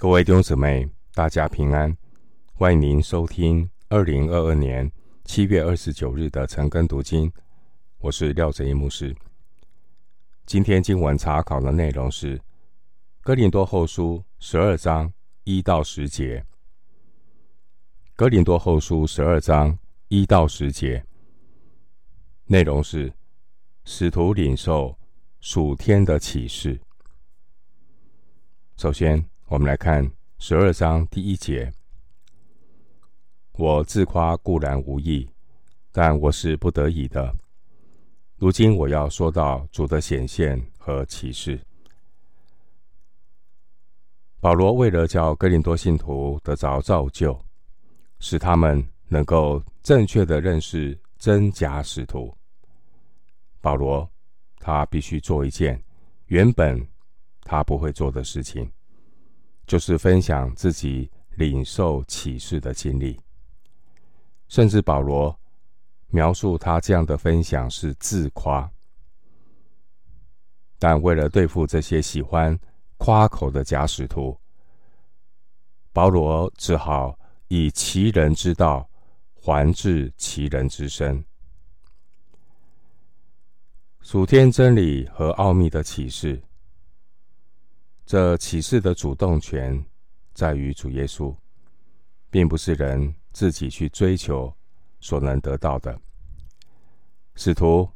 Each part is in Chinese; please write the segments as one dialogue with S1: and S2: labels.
S1: 各位弟兄姊妹，大家平安！欢迎您收听二零二二年七月二十九日的晨更读经。我是廖哲一牧师。今天经文查考的内容是《哥林多后书》十二章一到十节，《哥林多后书》十二章一到十节内容是使徒领受属天的启示。首先，我们来看十二章第一节：“我自夸固然无益，但我是不得已的。如今我要说到主的显现和启示。”保罗为了叫哥林多信徒得着造就，使他们能够正确的认识真假使徒，保罗他必须做一件原本他不会做的事情。就是分享自己领受启示的经历，甚至保罗描述他这样的分享是自夸。但为了对付这些喜欢夸口的假使徒，保罗只好以其人之道还治其人之身。属天真理和奥秘的启示。这启示的主动权在于主耶稣，并不是人自己去追求所能得到的。使徒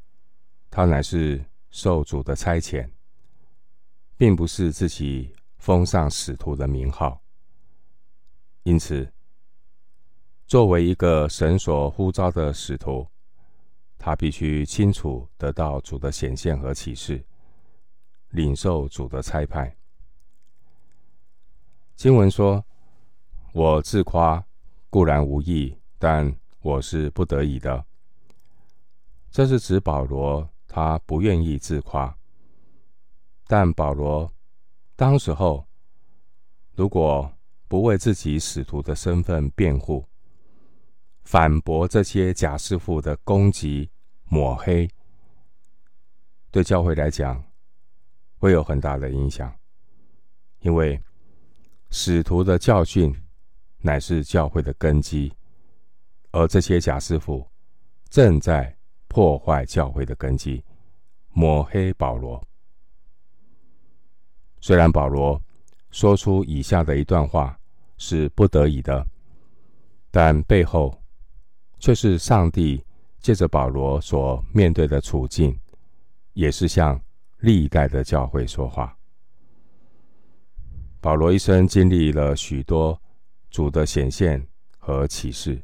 S1: 他乃是受主的差遣，并不是自己封上使徒的名号。因此，作为一个神所呼召的使徒，他必须清楚得到主的显现和启示，领受主的差派。经文说：“我自夸固然无益，但我是不得已的。”这是指保罗他不愿意自夸。但保罗当时候如果不为自己使徒的身份辩护，反驳这些假师傅的攻击抹黑，对教会来讲会有很大的影响，因为。使徒的教训乃是教会的根基，而这些假师傅正在破坏教会的根基，抹黑保罗。虽然保罗说出以下的一段话是不得已的，但背后却是上帝借着保罗所面对的处境，也是向历代的教会说话。保罗一生经历了许多主的显现和启示，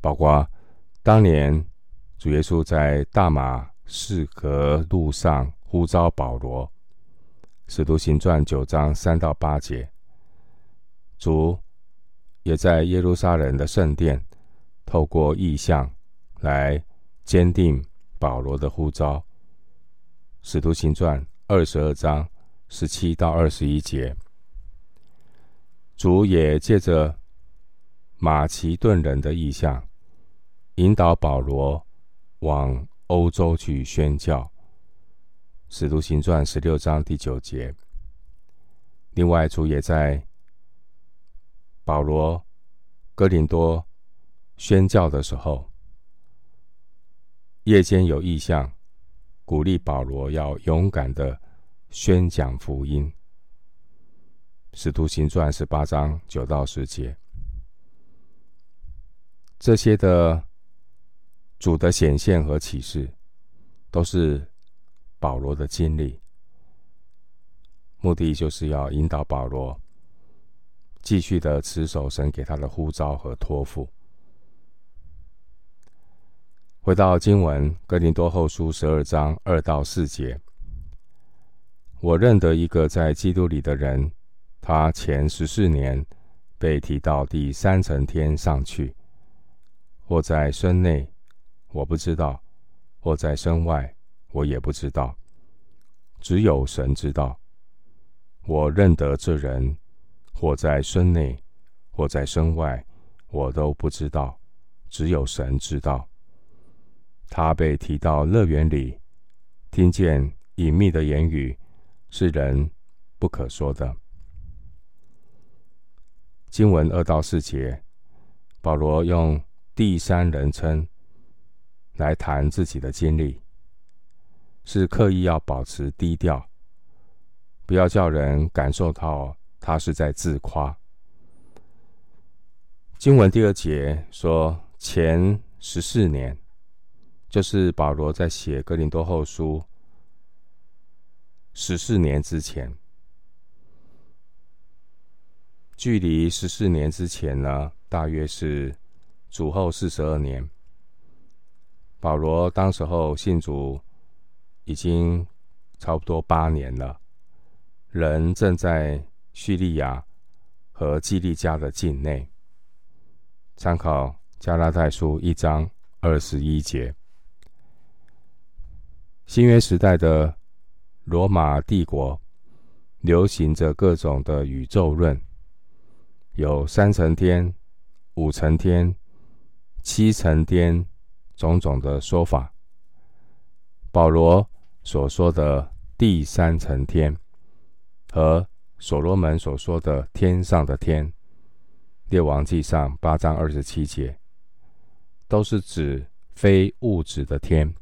S1: 包括当年主耶稣在大马士革路上呼召保罗，《使徒行传》九章三到八节；主也在耶路撒冷的圣殿透过异象来坚定保罗的呼召，《使徒行传》二十二章。十七到二十一节，主也借着马其顿人的异象，引导保罗往欧洲去宣教。使徒行传十六章第九节。另外，主也在保罗哥林多宣教的时候，夜间有异象，鼓励保罗要勇敢的。宣讲福音，《使徒行传》十八章九到十节，这些的主的显现和启示，都是保罗的经历，目的就是要引导保罗继续的持守神给他的呼召和托付。回到经文，《哥林多后书》十二章二到四节。我认得一个在基督里的人，他前十四年被提到第三层天上去，或在身内，我不知道；或在身外，我也不知道。只有神知道。我认得这人，或在身内，或在身外，我都不知道，只有神知道。他被提到乐园里，听见隐秘的言语。是人不可说的。经文二到四节，保罗用第三人称来谈自己的经历，是刻意要保持低调，不要叫人感受到他是在自夸。经文第二节说，前十四年，就是保罗在写哥林多后书十四年之前。距离十四年之前呢，大约是主后四十二年。保罗当时候信主已经差不多八年了，人正在叙利亚和基利家的境内。参考加拉太书一章二十一节。新约时代的罗马帝国流行着各种的宇宙论。有三层天、五层天、七层天，种种的说法。保罗所说的第三层天，和所罗门所说的天上的天，《列王记上》八章二十七节，都是指非物质的天，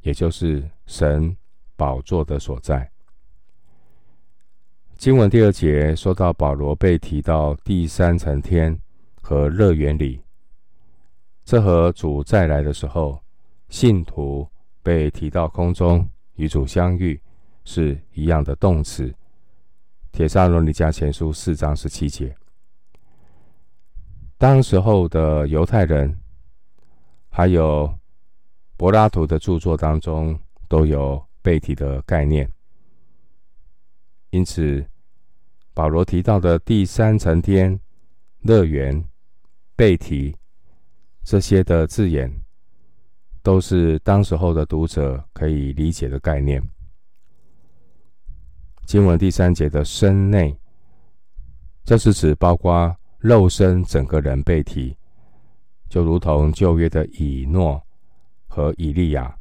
S1: 也就是神宝座的所在。经文第二节说到保罗被提到第三层天和乐园里，这和主再来的时候，信徒被提到空中与主相遇是一样的动词。帖撒罗尼迦前书四章十七节。当时候的犹太人，还有柏拉图的著作当中都有被提的概念，因此。保罗提到的第三层天、乐园、被提这些的字眼，都是当时候的读者可以理解的概念。经文第三节的身内，这是指包括肉身整个人被提，就如同旧约的以诺和以利亚。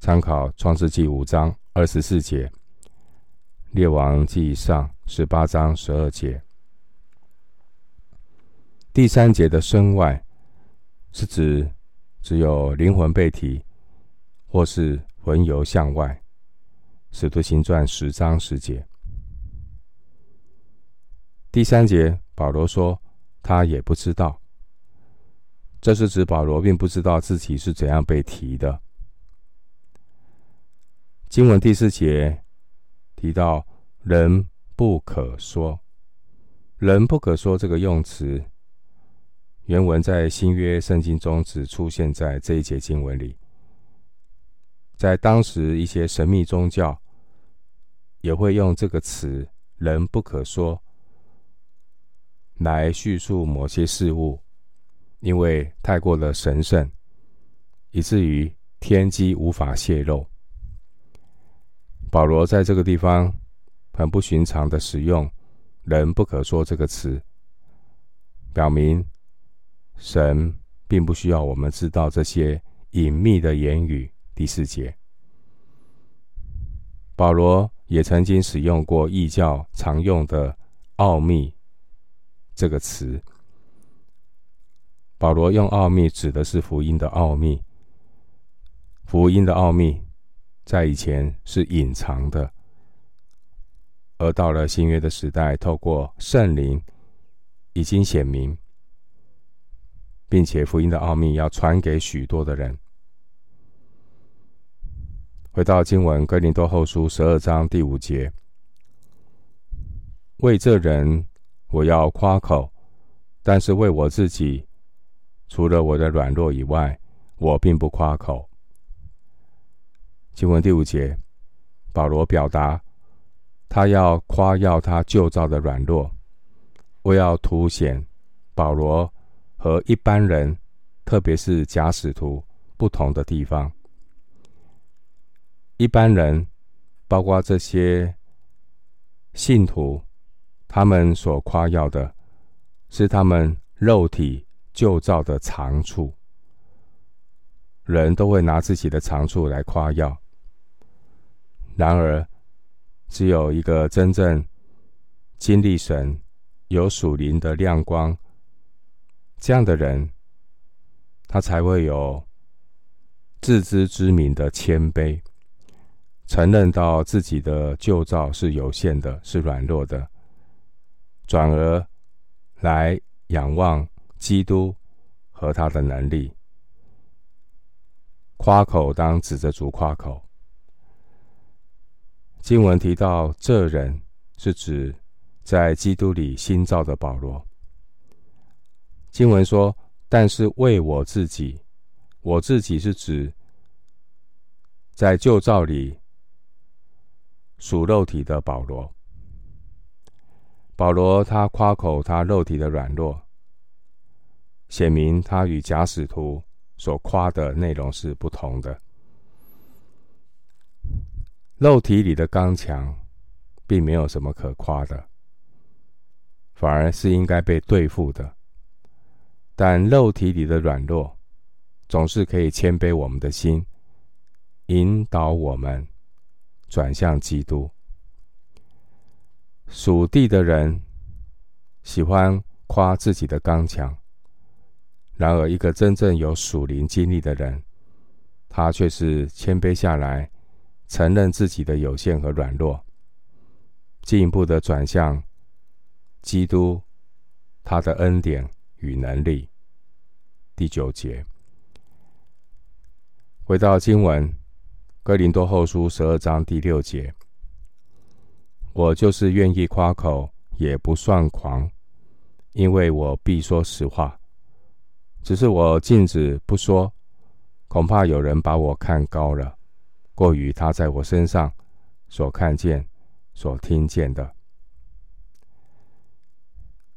S1: 参考创世纪五章二十四节。列王记上十八章十二节，第三节的身外是指只有灵魂被提，或是魂游向外。使徒行传十章十节。第三节保罗说他也不知道，这是指保罗并不知道自己是怎样被提的。经文第四节。提到“人不可说”，“人不可说”这个用词，原文在新约圣经中只出现在这一节经文里。在当时，一些神秘宗教也会用这个词“人不可说”来叙述某些事物，因为太过的神圣，以至于天机无法泄露。保罗在这个地方很不寻常的使用“人不可说”这个词，表明神并不需要我们知道这些隐秘的言语。第四节，保罗也曾经使用过异教常用的“奥秘”这个词。保罗用“奥秘”指的是福音的奥秘，福音的奥秘。在以前是隐藏的，而到了新约的时代，透过圣灵已经显明，并且福音的奥秘要传给许多的人。回到经文，哥林多后书十二章第五节，为这人我要夸口，但是为我自己，除了我的软弱以外，我并不夸口。经文第五节，保罗表达他要夸耀他旧造的软弱，为要凸显保罗和一般人，特别是假使徒不同的地方。一般人，包括这些信徒，他们所夸耀的是他们肉体旧造的长处。人都会拿自己的长处来夸耀。然而，只有一个真正经历神、有属灵的亮光，这样的人，他才会有自知之明的谦卑，承认到自己的旧造是有限的，是软弱的，转而来仰望基督和他的能力。夸口当指着主夸口。经文提到这人，是指在基督里新造的保罗。经文说：“但是为我自己，我自己是指在旧造里属肉体的保罗。保罗他夸口他肉体的软弱，显明他与假使徒。”所夸的内容是不同的。肉体里的刚强，并没有什么可夸的，反而是应该被对付的。但肉体里的软弱，总是可以谦卑我们的心，引导我们转向基督。属地的人喜欢夸自己的刚强。然而，一个真正有属灵经历的人，他却是谦卑下来，承认自己的有限和软弱，进一步的转向基督，他的恩典与能力。第九节，回到经文，哥林多后书十二章第六节，我就是愿意夸口，也不算狂，因为我必说实话。只是我禁止不说，恐怕有人把我看高了，过于他在我身上所看见、所听见的。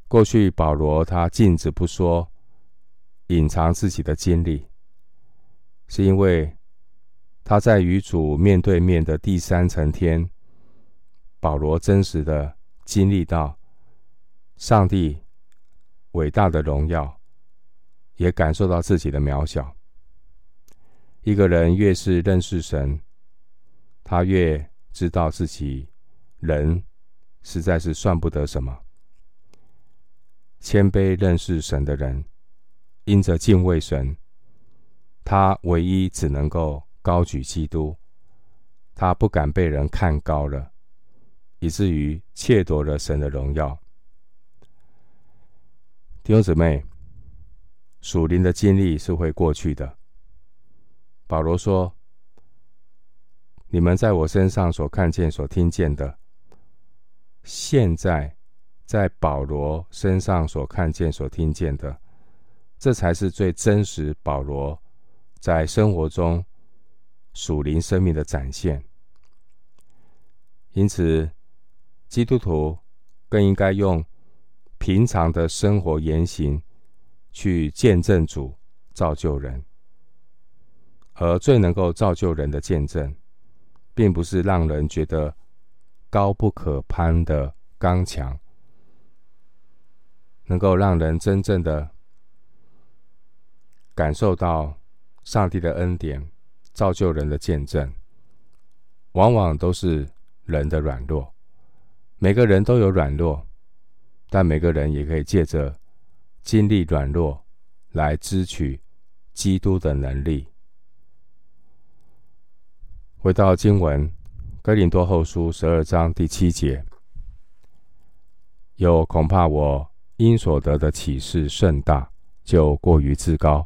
S1: 过去保罗他禁止不说，隐藏自己的经历，是因为他在与主面对面的第三层天，保罗真实的经历到上帝伟大的荣耀。也感受到自己的渺小。一个人越是认识神，他越知道自己人实在是算不得什么。谦卑认识神的人，因着敬畏神，他唯一只能够高举基督，他不敢被人看高了，以至于窃夺了神的荣耀。弟兄姊妹。属灵的经历是会过去的。保罗说：“你们在我身上所看见、所听见的，现在在保罗身上所看见、所听见的，这才是最真实保罗在生活中属灵生命的展现。因此，基督徒更应该用平常的生活言行。”去见证主造就人，而最能够造就人的见证，并不是让人觉得高不可攀的刚强，能够让人真正的感受到上帝的恩典，造就人的见证，往往都是人的软弱。每个人都有软弱，但每个人也可以借着。经历软弱，来支取基督的能力。回到经文，《哥林多后书》十二章第七节，又恐怕我因所得的启示甚大，就过于自高，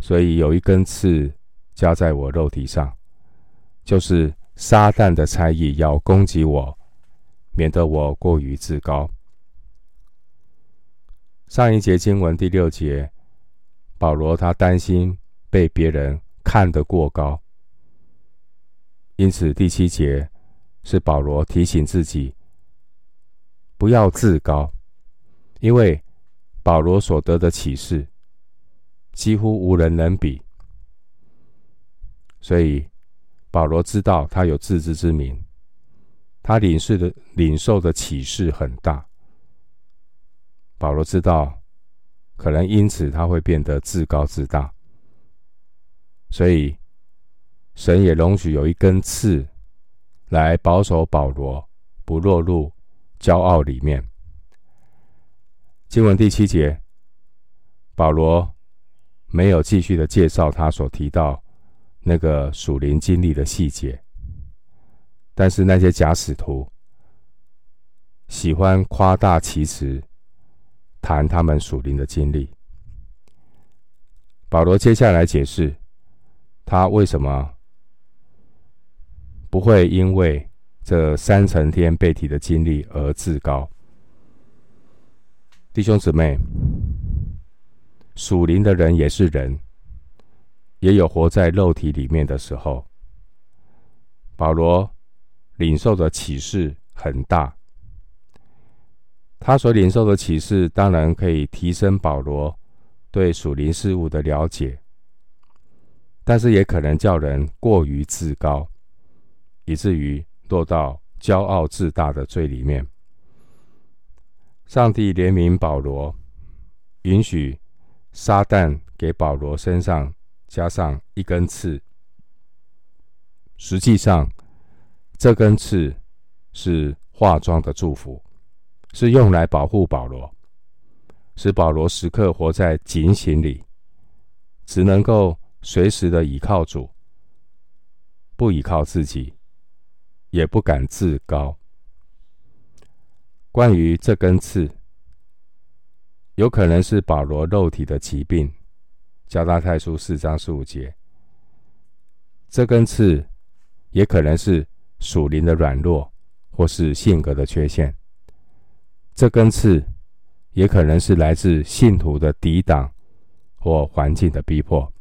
S1: 所以有一根刺加在我肉体上，就是撒旦的差役要攻击我，免得我过于自高。上一节经文第六节，保罗他担心被别人看得过高，因此第七节是保罗提醒自己不要自高，因为保罗所得的启示几乎无人能比，所以保罗知道他有自知之明，他领受的领受的启示很大。保罗知道，可能因此他会变得自高自大，所以神也容许有一根刺来保守保罗不落入骄傲里面。经文第七节，保罗没有继续的介绍他所提到那个属灵经历的细节，但是那些假使徒喜欢夸大其词，谈他们属灵的经历。保罗接下来解释，他为什么不会因为这三层天被提的经历而自高。弟兄姊妹，属灵的人也是人，也有活在肉体里面的时候。保罗领受的启示很大，他所领受的启示当然可以提升保罗对属灵事物的了解，但是也可能叫人过于自高，以至于落到骄傲自大的罪里面。上帝怜悯保罗，允许撒旦给保罗身上加上一根刺。实际上，这根刺是化妆的祝福，是用来保护保罗，使保罗时刻活在警醒里，只能够随时的倚靠主，不倚靠自己，也不敢自高。关于这根刺，有可能是保罗肉体的疾病，加拉太书四章十五节。这根刺也可能是属灵的软弱，或是性格的缺陷。这根刺也可能是来自信徒的抵挡或环境的逼迫，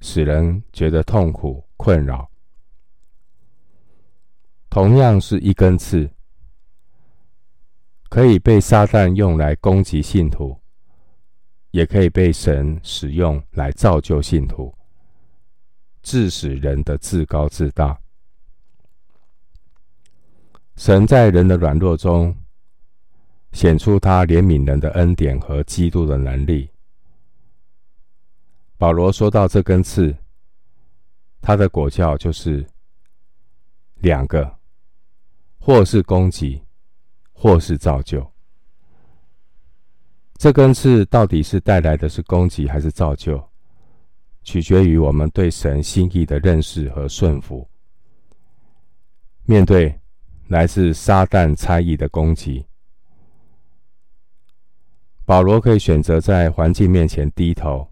S1: 使人觉得痛苦困扰。同样是一根刺。可以被撒旦用来攻击信徒，也可以被神使用来造就信徒，致使人的自高自大。神在人的软弱中显出他怜悯人的恩典和基督的能力。保罗说到这根刺，他的果效就是两个，或是攻击。或是造就，这根刺到底是带来的是攻击还是造就，取决于我们对神心意的认识和顺服。面对来自撒旦猜疑的攻击，保罗可以选择在环境面前低头；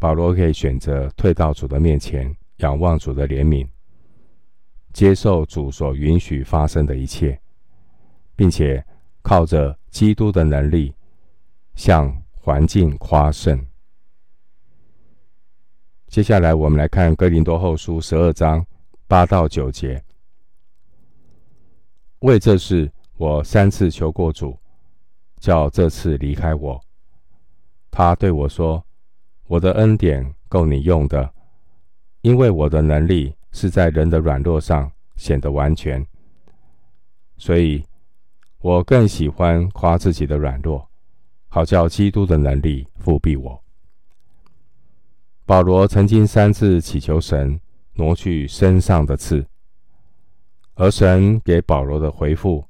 S1: 保罗可以选择退到主的面前，仰望主的怜悯，接受主所允许发生的一切。并且靠着基督的能力，向环境夸胜。接下来，我们来看哥林多后书十二章八到九节。为这事，我三次求过主，叫这次离开我。他对我说：“我的恩典够你用的，因为我的能力是在人的软弱上显得完全。”所以。我更喜欢夸自己的软弱，好叫基督的能力覆庇我。保罗曾经三次祈求神挪去身上的刺，而神给保罗的回复，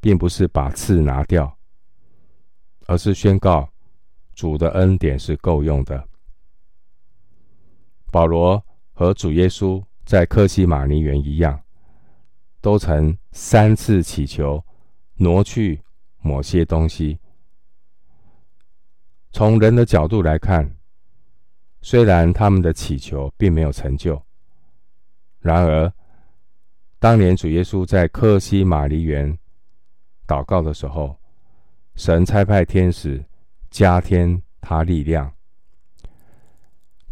S1: 并不是把刺拿掉，而是宣告主的恩典是够用的。保罗和主耶稣在克西马尼园一样，都曾三次祈求。挪去某些东西，从人的角度来看，虽然他们的祈求并没有成就，然而，当年主耶稣在克西马尼园祷告的时候，神差派天使加添他力量。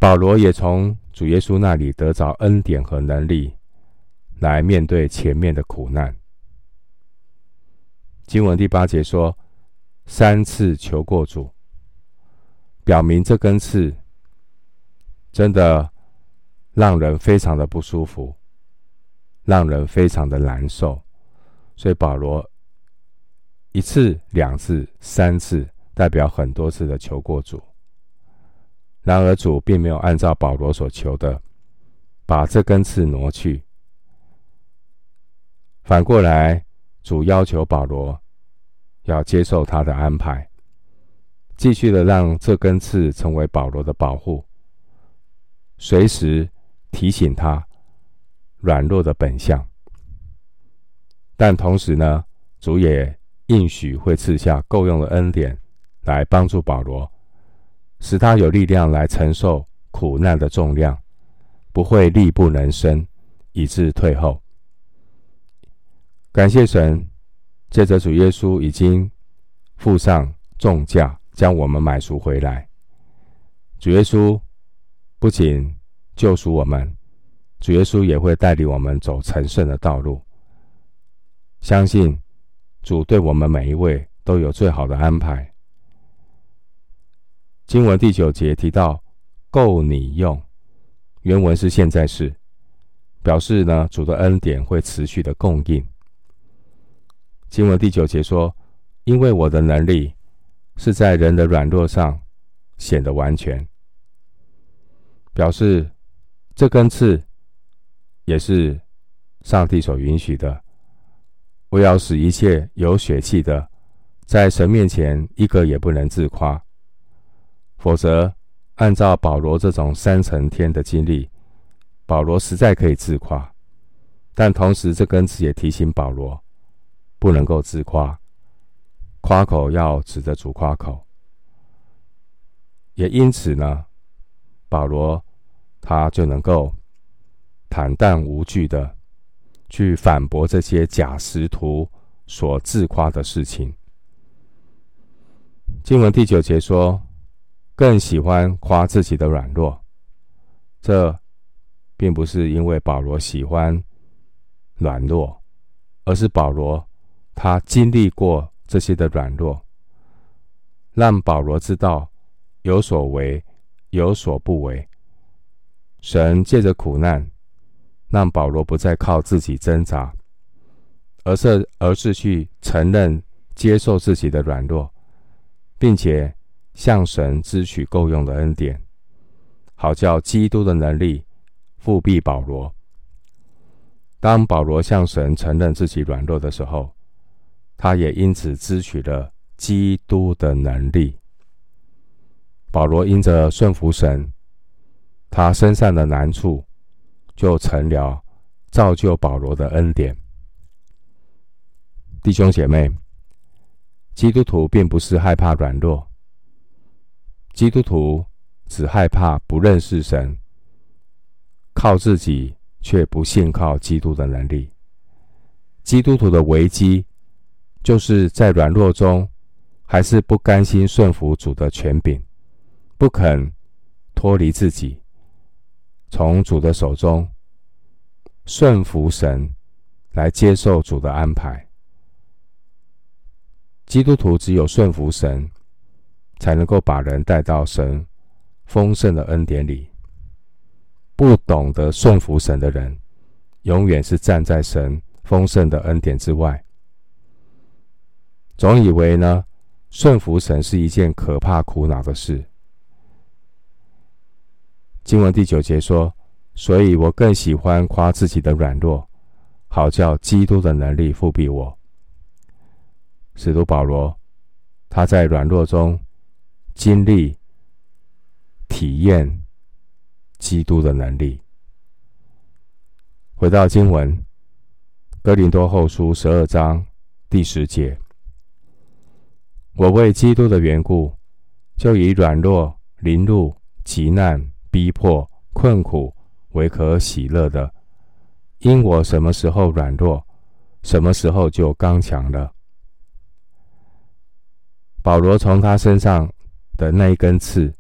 S1: 保罗也从主耶稣那里得着恩典和能力，来面对前面的苦难。经文第八节说：“三次求过主，表明这根刺真的让人非常的不舒服，让人非常的难受。所以保罗一次、两次、三次，代表很多次的求过主。然而主并没有按照保罗所求的，把这根刺挪去。反过来。”主要求保罗要接受他的安排，继续的让这根刺成为保罗的保护，随时提醒他软弱的本相。但同时呢，主也应许会赐下够用的恩典来帮助保罗，使他有力量来承受苦难的重量，不会力不能生，以致退后。感谢神，借着主耶稣已经付上重价，将我们买赎回来。主耶稣不仅救赎我们，主耶稣也会带领我们走成圣的道路。相信主对我们每一位都有最好的安排。经文第九节提到“够你用”，原文是现在式，表示呢主的恩典会持续的供应。经文第九节说：“因为我的能力是在人的软弱上显得完全。”表示这根刺也是上帝所允许的。我要使一切有血气的，在神面前一个也不能自夸。否则，按照保罗这种三层天的经历，保罗实在可以自夸。但同时，这根刺也提醒保罗。不能够自夸，夸口要指着主夸口。也因此呢，保罗他就能够坦荡无惧的去反驳这些假使徒所自夸的事情。经文第九节说，更喜欢夸自己的软弱。这并不是因为保罗喜欢软弱，而是保罗。他经历过这些的软弱，让保罗知道有所为，有所不为。神借着苦难，让保罗不再靠自己挣扎，而是而是去承认、接受自己的软弱，并且向神支取够用的恩典，好叫基督的能力复辟保罗。当保罗向神承认自己软弱的时候，他也因此支取了基督的能力。保罗因着顺服神，他身上的难处就成了造就保罗的恩典。弟兄姐妹，基督徒并不是害怕软弱，基督徒只害怕不认识神，靠自己却不信靠基督的能力。基督徒的危机。就是在软弱中，还是不甘心顺服主的权柄，不肯脱离自己，从主的手中顺服神，来接受主的安排。基督徒只有顺服神，才能够把人带到神丰盛的恩典里。不懂得顺服神的人，永远是站在神丰盛的恩典之外。总以为呢，顺服神是一件可怕苦恼的事。经文第九节说：“所以我更喜欢夸自己的软弱，好叫基督的能力覆庇我。”使徒保罗，他在软弱中经历、体验基督的能力。回到经文，《哥林多后书》十二章第十节。我为基督的缘故，就以软弱、凌辱、急难、逼迫、困苦为可喜乐的，因我什么时候软弱，什么时候就刚强了。保罗从他身上的那一根刺，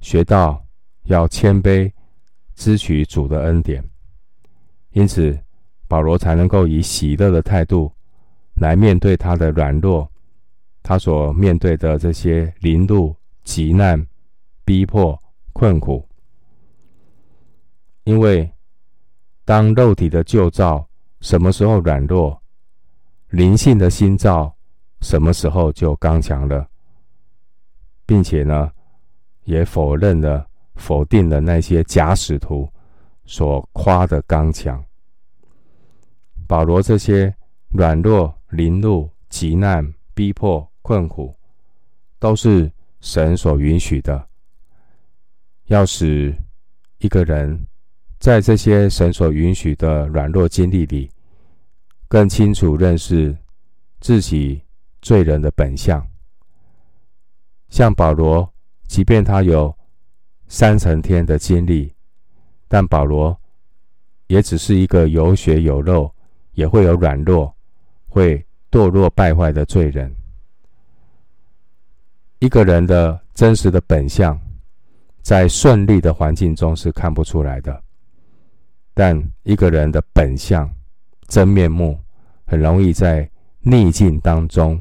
S1: 学到要谦卑，支取主的恩典，因此保罗才能够以喜乐的态度来面对他的软弱。他所面对的这些凌辱、急难、逼迫、困苦，因为当肉体的旧造什么时候软弱，灵性的心造什么时候就刚强了，并且呢，也否认了、否定了那些假使徒所夸的刚强。保罗这些软弱、凌辱、急难。逼迫、困苦，都是神所允许的。要使一个人在这些神所允许的软弱经历里，更清楚认识自己罪人的本相。像保罗，即便他有三层天的经历，但保罗也只是一个有血有肉，也会有软弱、会堕落败坏的罪人。一个人的真实的本相，在顺利的环境中是看不出来的，但一个人的本相、真面目，很容易在逆境当中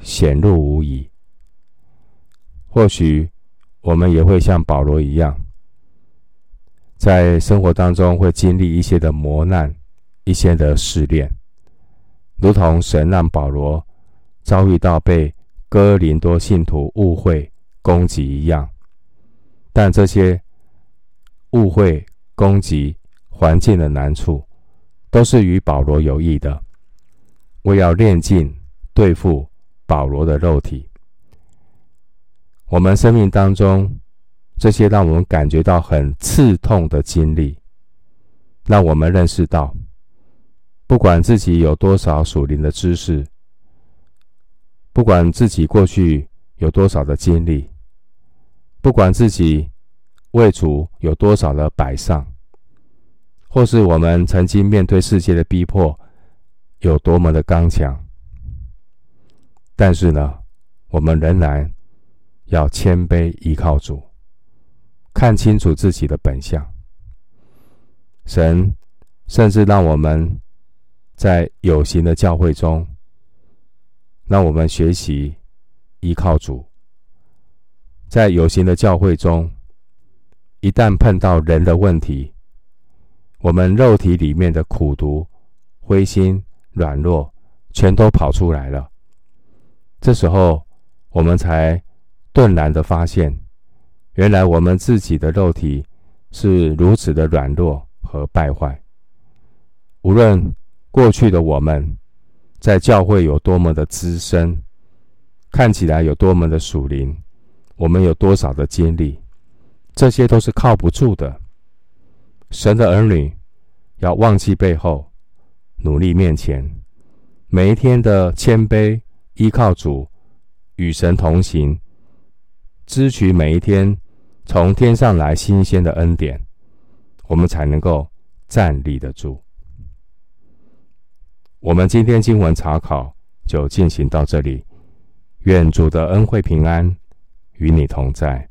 S1: 显露无遗。或许我们也会像保罗一样，在生活当中会经历一些的磨难、一些的试炼，如同神让保罗遭遇到被哥林多信徒误会、攻击一样。但这些误会、攻击、环境的难处，都是与保罗有益的，为要炼尽对付保罗的肉体。我们生命当中这些让我们感觉到很刺痛的经历，让我们认识到，不管自己有多少属灵的知识，不管自己过去有多少的经历，不管自己为主有多少的摆上，或是我们曾经面对世界的逼迫有多么的刚强，但是呢，我们仍然。要谦卑依靠主，看清楚自己的本相。神甚至让我们在有形的教会中，让我们学习依靠主。在有形的教会中，一旦碰到人的问题，我们肉体里面的苦毒、灰心、软弱，全都跑出来了。这时候，我们才。顿然的发现，原来我们自己的肉体是如此的软弱和败坏。无论过去的我们在教会有多么的资深，看起来有多么的属灵，我们有多少的经历，这些都是靠不住的。神的儿女要忘记背后，努力面前，每一天的谦卑，依靠主，与神同行。支取每一天从天上来新鲜的恩典，我们才能够站立得住。我们今天经文查考就进行到这里，愿主的恩惠平安与你同在。